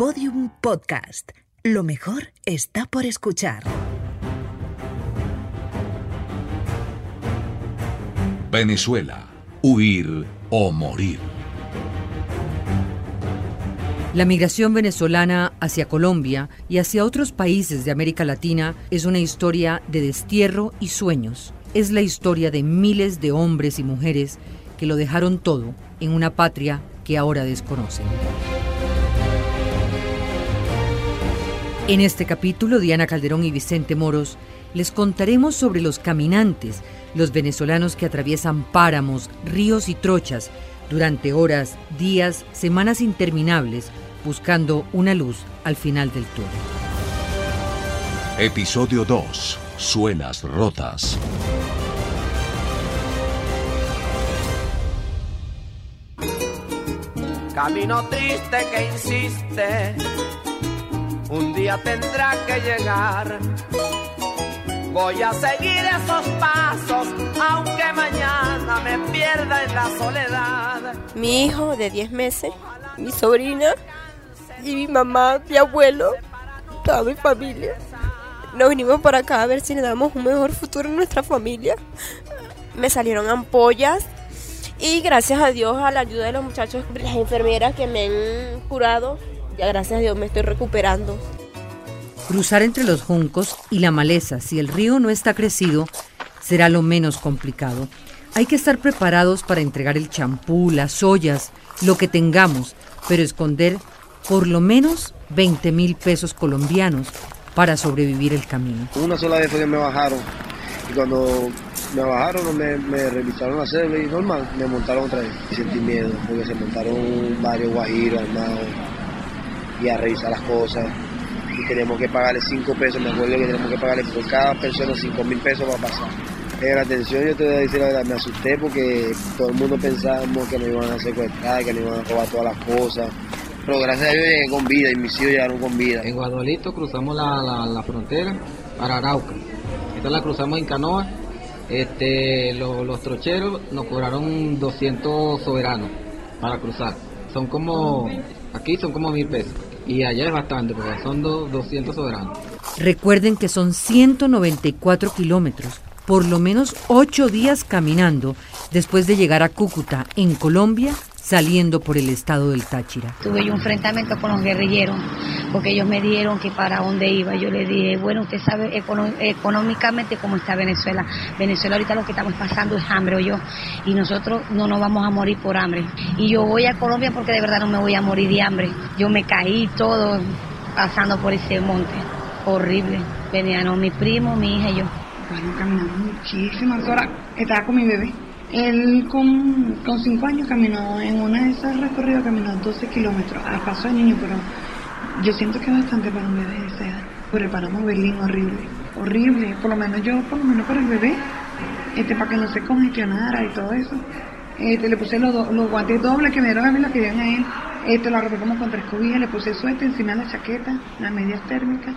Podium Podcast. Lo mejor está por escuchar. Venezuela. Huir o morir. La migración venezolana hacia Colombia y hacia otros países de América Latina es una historia de destierro y sueños. Es la historia de miles de hombres y mujeres que lo dejaron todo en una patria que ahora desconocen. En este capítulo, Diana Calderón y Vicente Moros les contaremos sobre los caminantes, los venezolanos que atraviesan páramos, ríos y trochas durante horas, días, semanas interminables, buscando una luz al final del túnel. Episodio 2. Suelas rotas. Camino triste que insiste, un día tendrá que llegar. Voy a seguir esos pasos, aunque mañana me pierda en la soledad. Mi hijo de 10 meses, mi sobrina y mi mamá, mi abuelo, toda mi familia. Nos vinimos para acá a ver si le damos un mejor futuro a nuestra familia. Me salieron ampollas y gracias a Dios, a la ayuda de los muchachos, las enfermeras que me han curado, ya gracias a Dios me estoy recuperando. Cruzar entre los juncos y la maleza, si el río no está crecido, será lo menos complicado. Hay que estar preparados para entregar el champú, las ollas, lo que tengamos, pero esconder por lo menos 20 mil pesos colombianos para sobrevivir el camino. Una sola vez fue que me bajaron y cuando me bajaron me, me revisaron la cédula y normal, me montaron otra vez. Sentí miedo porque se montaron varios guajiros armados y a revisar las cosas y tenemos que pagarle 5 pesos, me acuerdo que tenemos que pagarle por cada persona 5 mil pesos para pasar. En la atención yo te voy a decir la verdad, me asusté porque todo el mundo pensábamos que nos iban a secuestrar, que nos iban a robar todas las cosas. Pero gracias a Dios llegué con vida y mis hijos llegaron con vida. En Guadalito cruzamos la, la, la frontera para Arauca. Esta la cruzamos en canoa. Este, lo- los trocheros nos cobraron 200 soberanos para cruzar. Son como, aquí son como mil pesos. Y allá es bastante, porque son do- 200 soberanos. Recuerden que son 194 kilómetros, por lo menos 8 días caminando después de llegar a Cúcuta, en Colombia, saliendo por el estado del Táchira. Tuve yo un enfrentamiento con los guerrilleros porque ellos me dieron que para dónde iba. Yo le dije, bueno, usted sabe económicamente cómo está Venezuela. Venezuela ahorita lo que estamos pasando es hambre, o yo, y nosotros no nos vamos a morir por hambre. Y yo voy a Colombia porque de verdad no me voy a morir de hambre. Yo me caí todo pasando por ese monte. Horrible. Venían mi primo, mi hija y yo. Bueno, caminamos muchísimas horas. Estaba con mi bebé. Él con, con cinco años caminó, en una de esas recorridos caminó 12 kilómetros a paso de niño, pero yo siento que es bastante para un bebé de esa edad. Preparamos Berlín horrible, horrible, por lo menos yo, por lo menos para el bebé, este, para que no se congestionara y todo eso. Este, le puse los, do- los guantes dobles que me dieron a mí, los que dieron a él. Este, lo arropé como con tres cobijas, le puse suéter encima de la chaqueta, las medias térmicas.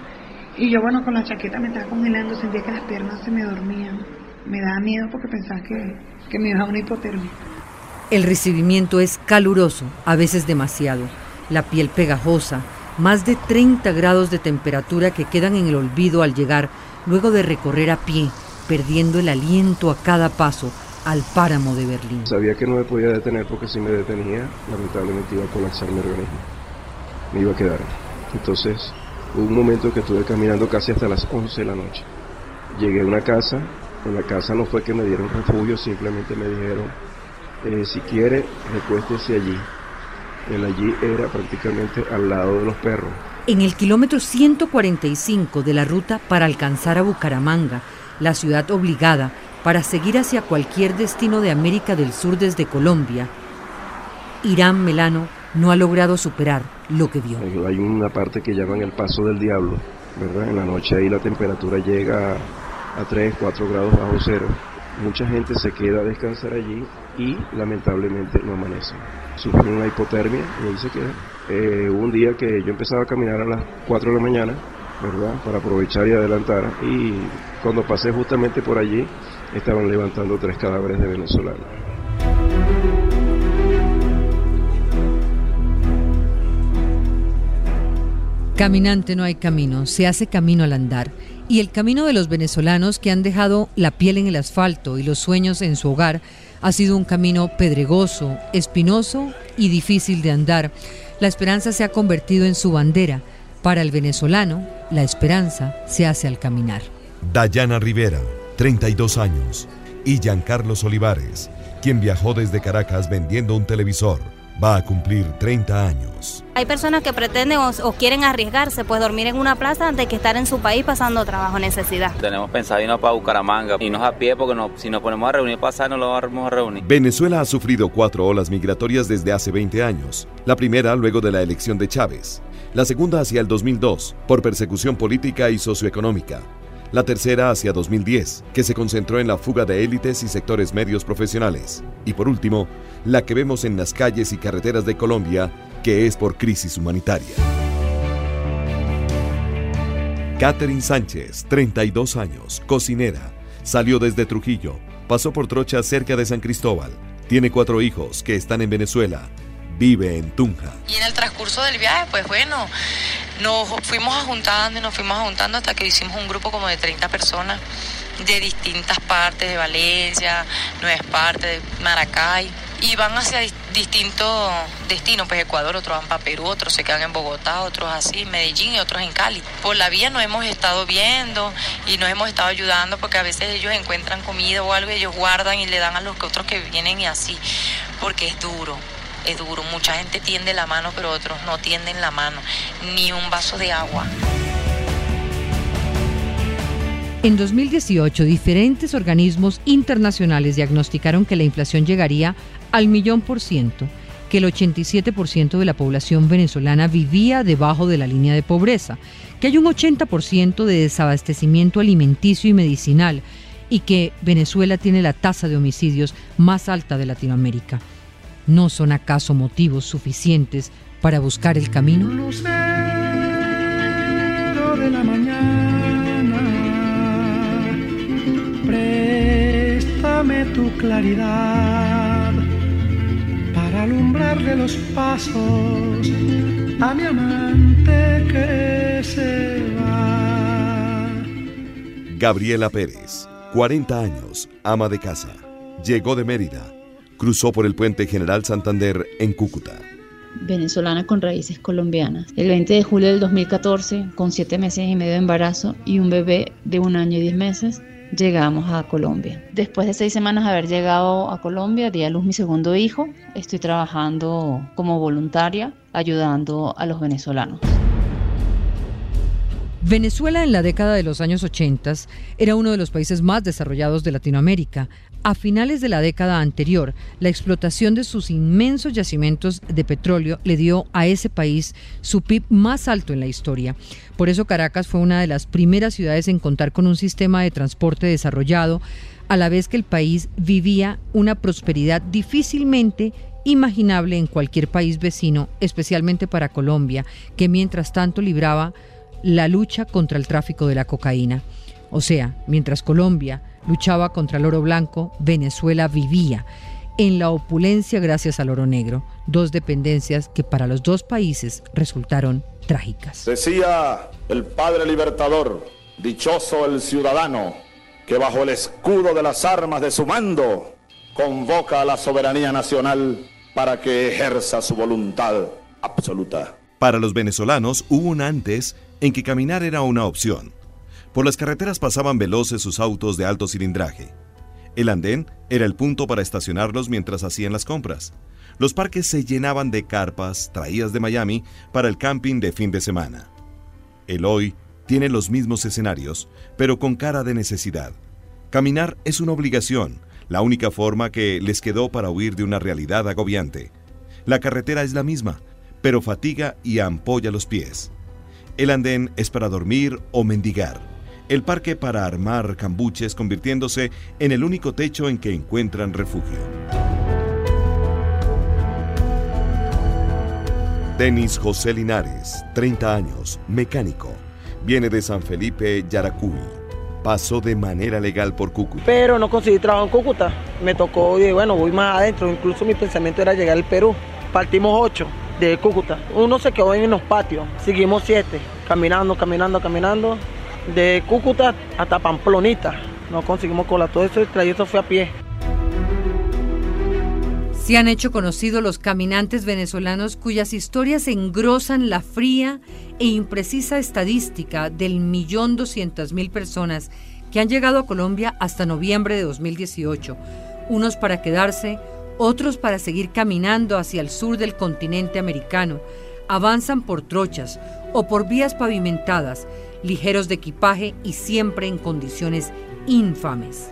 Y yo, bueno, con la chaqueta me estaba congelando, sentía que las piernas se me dormían. Me daba miedo porque pensaba que, que me iba a una hipotermia. El recibimiento es caluroso, a veces demasiado, la piel pegajosa, más de 30 grados de temperatura que quedan en el olvido al llegar, luego de recorrer a pie, perdiendo el aliento a cada paso, al páramo de Berlín. Sabía que no me podía detener porque si me detenía, lamentablemente iba a colapsar mi organismo. Me iba a quedar. Entonces, hubo un momento que estuve caminando casi hasta las 11 de la noche. Llegué a una casa, en la casa no fue que me dieron refugio, simplemente me dijeron, eh, si quiere, recuéstese allí. El allí era prácticamente al lado de los perros. En el kilómetro 145 de la ruta para alcanzar a Bucaramanga, la ciudad obligada para seguir hacia cualquier destino de América del Sur desde Colombia, Irán Melano no ha logrado superar lo que vio. Hay una parte que llaman el paso del diablo, ¿verdad? En la noche ahí la temperatura llega a 3, 4 grados bajo cero. Mucha gente se queda a descansar allí y lamentablemente no amanece. Sufren una hipotermia y ahí se quedan. Eh, hubo un día que yo empezaba a caminar a las 4 de la mañana, ¿verdad? Para aprovechar y adelantar. Y cuando pasé justamente por allí, estaban levantando tres cadáveres de venezolanos. Caminante no hay camino, se hace camino al andar. Y el camino de los venezolanos que han dejado la piel en el asfalto y los sueños en su hogar ha sido un camino pedregoso, espinoso y difícil de andar. La esperanza se ha convertido en su bandera. Para el venezolano, la esperanza se hace al caminar. Dayana Rivera, 32 años, y Giancarlos Olivares, quien viajó desde Caracas vendiendo un televisor va a cumplir 30 años. Hay personas que pretenden o, quieren arriesgarse, pues dormir en una plaza antes que estar en su país pasando trabajo, necesidad. Tenemos pensado irnos para Bucaramanga, y nos a pie porque no, si nos ponemos a reunir pasar no lo vamos a reunir. Venezuela ha sufrido cuatro olas migratorias desde hace 20 años. La primera luego de la elección de Chávez. La segunda hacia el 2002, por persecución política y socioeconómica la tercera hacia 2010, que se concentró en la fuga de élites y sectores medios profesionales, y por último, la que vemos en las calles y carreteras de Colombia, que es por crisis humanitaria. Catherine Sánchez, 32 años, cocinera, salió desde Trujillo, pasó por Trocha cerca de San Cristóbal, tiene cuatro hijos que están en Venezuela, vive en Tunja. Y en el transcurso del viaje, pues bueno, nos fuimos juntando y nos fuimos juntando hasta que hicimos un grupo como de 30 personas de distintas partes de Valencia, Nueva Esparta, de Maracay, y van hacia distintos destinos, pues Ecuador, otros van para Perú, otros se quedan en Bogotá, otros así, Medellín y otros en Cali. Por la vía nos hemos estado viendo y nos hemos estado ayudando porque a veces ellos encuentran comida o algo y ellos guardan y le dan a los otros que vienen y así, porque es duro, es duro. Mucha gente tiende la mano, pero otros no tienden la mano, ni un vaso de agua. En 2018, diferentes organismos internacionales diagnosticaron que la inflación llegaría al millón por ciento, que el 87% de la población venezolana vivía debajo de la línea de pobreza, que hay un 80% de desabastecimiento alimenticio y medicinal y que Venezuela tiene la tasa de homicidios más alta de Latinoamérica. ¿No son acaso motivos suficientes para buscar el camino? de la mañana, préstame tu claridad para alumbrarle los pasos a mi amante que se va. Gabriela Pérez, 40 años, ama de casa. Llegó de Mérida cruzó por el puente General Santander en Cúcuta. Venezolana con raíces colombianas. El 20 de julio del 2014, con siete meses y medio de embarazo y un bebé de un año y diez meses, llegamos a Colombia. Después de seis semanas de haber llegado a Colombia, di a luz mi segundo hijo. Estoy trabajando como voluntaria ayudando a los venezolanos. Venezuela en la década de los años 80 era uno de los países más desarrollados de Latinoamérica. A finales de la década anterior, la explotación de sus inmensos yacimientos de petróleo le dio a ese país su PIB más alto en la historia. Por eso Caracas fue una de las primeras ciudades en contar con un sistema de transporte desarrollado, a la vez que el país vivía una prosperidad difícilmente imaginable en cualquier país vecino, especialmente para Colombia, que mientras tanto libraba la lucha contra el tráfico de la cocaína. O sea, mientras Colombia luchaba contra el oro blanco, Venezuela vivía en la opulencia gracias al oro negro, dos dependencias que para los dos países resultaron trágicas. Decía el padre libertador, dichoso el ciudadano, que bajo el escudo de las armas de su mando convoca a la soberanía nacional para que ejerza su voluntad absoluta. Para los venezolanos hubo un antes en que caminar era una opción. Por las carreteras pasaban veloces sus autos de alto cilindraje. El andén era el punto para estacionarlos mientras hacían las compras. Los parques se llenaban de carpas traídas de Miami para el camping de fin de semana. El hoy tiene los mismos escenarios, pero con cara de necesidad. Caminar es una obligación, la única forma que les quedó para huir de una realidad agobiante. La carretera es la misma, pero fatiga y ampolla los pies. El andén es para dormir o mendigar. El parque para armar cambuches convirtiéndose en el único techo en que encuentran refugio. Denis José Linares, 30 años, mecánico. Viene de San Felipe, Yaracuy. Pasó de manera legal por Cúcuta. Pero no conseguí trabajo en Cúcuta. Me tocó, y bueno, voy más adentro. Incluso mi pensamiento era llegar al Perú. Partimos ocho de Cúcuta. Uno se quedó en los patios, seguimos siete. caminando, caminando, caminando, de Cúcuta hasta Pamplonita. No conseguimos cola, todo ese trayecto fue a pie. Se han hecho conocidos los caminantes venezolanos cuyas historias engrosan la fría e imprecisa estadística del millón doscientas mil personas que han llegado a Colombia hasta noviembre de 2018, unos para quedarse, otros para seguir caminando hacia el sur del continente americano, avanzan por trochas o por vías pavimentadas, ligeros de equipaje y siempre en condiciones infames.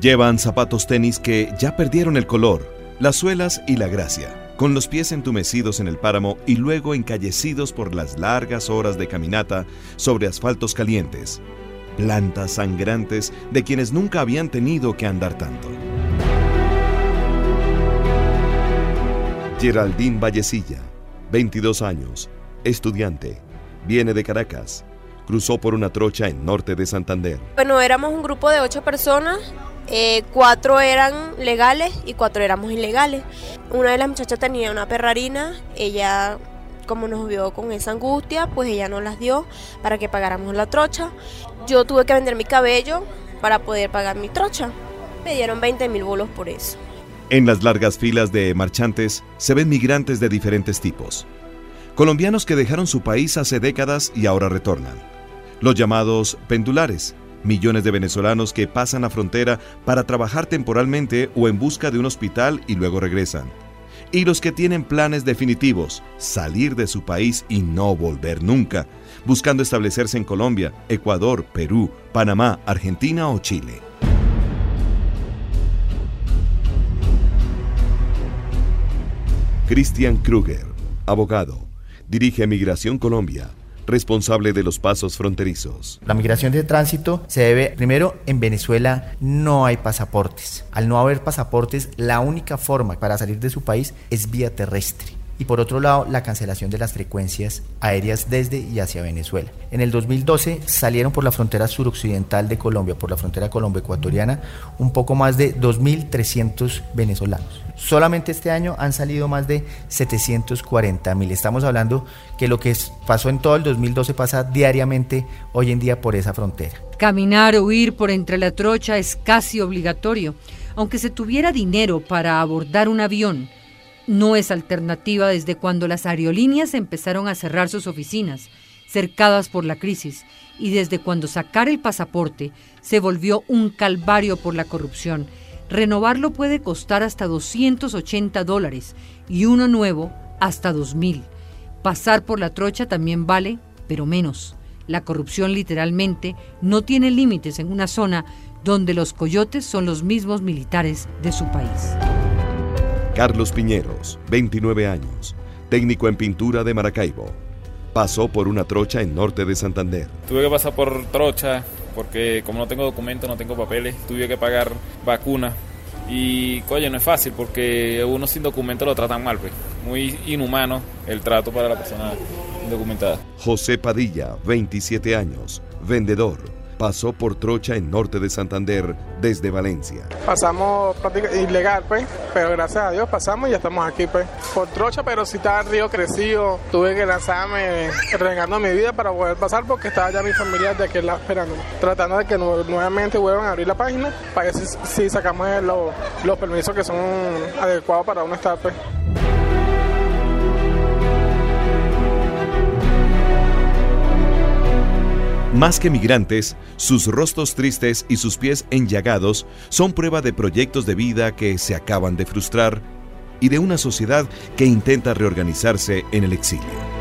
Llevan zapatos tenis que ya perdieron el color, las suelas y la gracia, con los pies entumecidos en el páramo y luego encallecidos por las largas horas de caminata sobre asfaltos calientes, plantas sangrantes de quienes nunca habían tenido que andar tanto. Geraldine Vallecilla, 22 años, estudiante, viene de Caracas, cruzó por una trocha en norte de Santander. Bueno, éramos un grupo de ocho personas eh, cuatro eran legales y cuatro éramos ilegales. Una de las muchachas tenía una perrarina, ella como nos vio con esa angustia, pues ella nos las dio para que pagáramos la trocha. Yo tuve que vender mi cabello para poder pagar mi trocha. Me dieron 20 mil bolos por eso. En las largas filas de marchantes se ven migrantes de diferentes tipos. Colombianos que dejaron su país hace décadas y ahora retornan. Los llamados pendulares, millones de venezolanos que pasan la frontera para trabajar temporalmente o en busca de un hospital y luego regresan. Y los que tienen planes definitivos, salir de su país y no volver nunca, buscando establecerse en Colombia, Ecuador, Perú, Panamá, Argentina o Chile. Christian Kruger, abogado, dirige Migración Colombia responsable de los pasos fronterizos. La migración de tránsito se debe, primero, en Venezuela no hay pasaportes. Al no haber pasaportes, la única forma para salir de su país es vía terrestre y por otro lado la cancelación de las frecuencias aéreas desde y hacia Venezuela. En el 2012 salieron por la frontera suroccidental de Colombia, por la frontera colombo-ecuatoriana, un poco más de 2.300 venezolanos. Solamente este año han salido más de 740.000. Estamos hablando que lo que pasó en todo el 2012 pasa diariamente hoy en día por esa frontera. Caminar o ir por entre la trocha es casi obligatorio. Aunque se tuviera dinero para abordar un avión, no es alternativa desde cuando las aerolíneas empezaron a cerrar sus oficinas, cercadas por la crisis, y desde cuando sacar el pasaporte se volvió un calvario por la corrupción. Renovarlo puede costar hasta 280 dólares y uno nuevo hasta 2.000. Pasar por la trocha también vale, pero menos. La corrupción literalmente no tiene límites en una zona donde los coyotes son los mismos militares de su país. Carlos Piñeros, 29 años, técnico en pintura de Maracaibo. Pasó por una trocha en norte de Santander. Tuve que pasar por trocha porque como no tengo documentos, no tengo papeles, tuve que pagar vacuna. Y coño, no es fácil porque uno sin documento lo tratan mal, pues. Muy inhumano el trato para la persona indocumentada. José Padilla, 27 años, vendedor pasó por Trocha en norte de Santander desde Valencia. Pasamos prácticamente ilegal, pues, pero gracias a Dios pasamos y ya estamos aquí, pues. Por Trocha, pero si estaba el río crecido, tuve que lanzarme regando mi vida para poder pasar porque estaba ya mi familia de aquel lado esperando, tratando de que nuevamente vuelvan a abrir la página para que si, sacamos los, los permisos que son adecuados para uno estar, pues. Más que migrantes, sus rostros tristes y sus pies enllagados son prueba de proyectos de vida que se acaban de frustrar y de una sociedad que intenta reorganizarse en el exilio.